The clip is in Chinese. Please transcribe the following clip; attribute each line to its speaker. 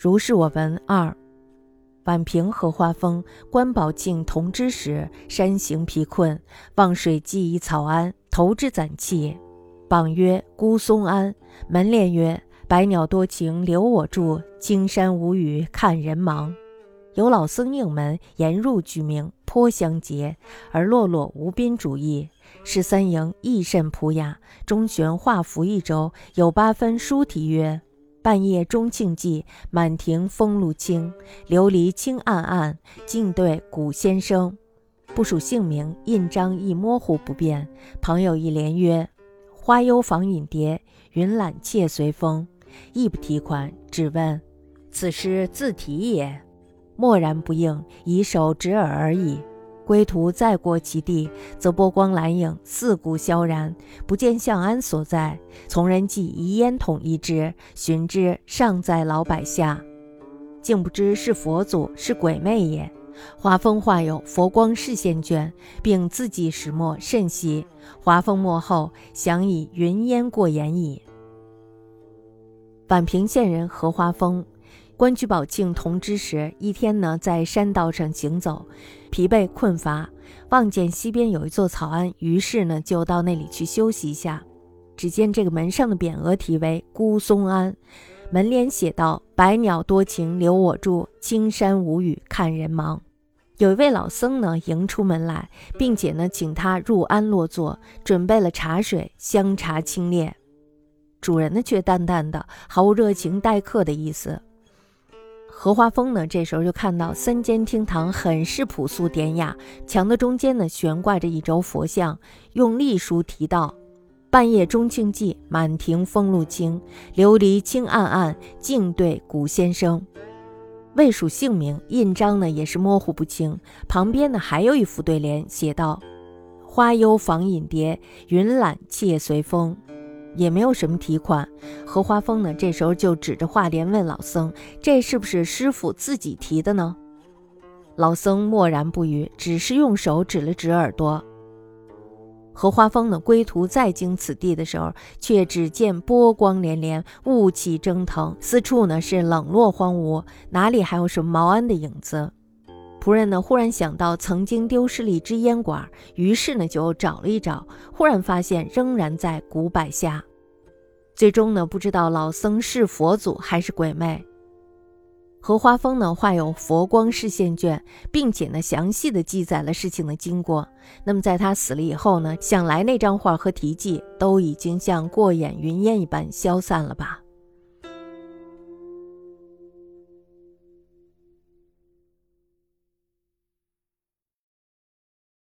Speaker 1: 如是我闻二。宛平荷花峰，观宝镜同之时，山行疲困，望水寄以草庵，投之攒气。榜曰：孤松庵。门联曰：百鸟多情留我住，青山无语看人忙。有老僧应门，言入具名，颇相结，而落落无宾主义。是三营亦甚朴雅，中悬画符一周，有八分书题曰。半夜钟磬寂，满庭风露清。琉璃清暗暗，静对古先生。不署姓名，印章亦模糊不便。朋友一联曰：“花幽访隐蝶，云懒妾随风。”亦不提款，只问：“此诗自题也？”默然不应，以手指耳而已。归途再过其地，则波光蓝影，四顾萧然，不见向安所在。从人即移烟筒一之，寻之尚在老柏下，竟不知是佛祖是鬼魅也。华峰画有佛光示现卷，并字迹始末甚细。华峰末后，想以云烟过眼矣。宛平县人何华峰。观居宝庆同之时，一天呢，在山道上行走，疲惫困乏，望见西边有一座草庵，于是呢，就到那里去休息一下。只见这个门上的匾额题为“孤松庵”，门联写道：“百鸟多情留我住，青山无语看人忙。”有一位老僧呢，迎出门来，并且呢，请他入庵落座，准备了茶水，香茶清冽。主人呢，却淡淡的，毫无热情待客的意思。荷花峰呢，这时候就看到三间厅堂很是朴素典雅，墙的中间呢悬挂着一轴佛像，用隶书题道：“半夜钟磬寂，满庭风露清。琉璃清暗暗，静对古先生。”未署姓名，印章呢也是模糊不清。旁边呢还有一副对联，写道：“花幽访隐蝶，云懒妾随风。”也没有什么提款，荷花峰呢？这时候就指着画联问老僧：“这是不是师傅自己提的呢？”老僧默然不语，只是用手指了指耳朵。荷花峰呢，归途再经此地的时候，却只见波光连连，雾气蒸腾，四处呢是冷落荒芜，哪里还有什么茅庵的影子？仆人呢，忽然想到曾经丢失了一支烟管，于是呢就找了一找，忽然发现仍然在古柏下。最终呢，不知道老僧是佛祖还是鬼魅。荷花峰呢画有佛光示现卷，并且呢详细的记载了事情的经过。那么在他死了以后呢，想来那张画和题记都已经像过眼云烟一般消散了吧。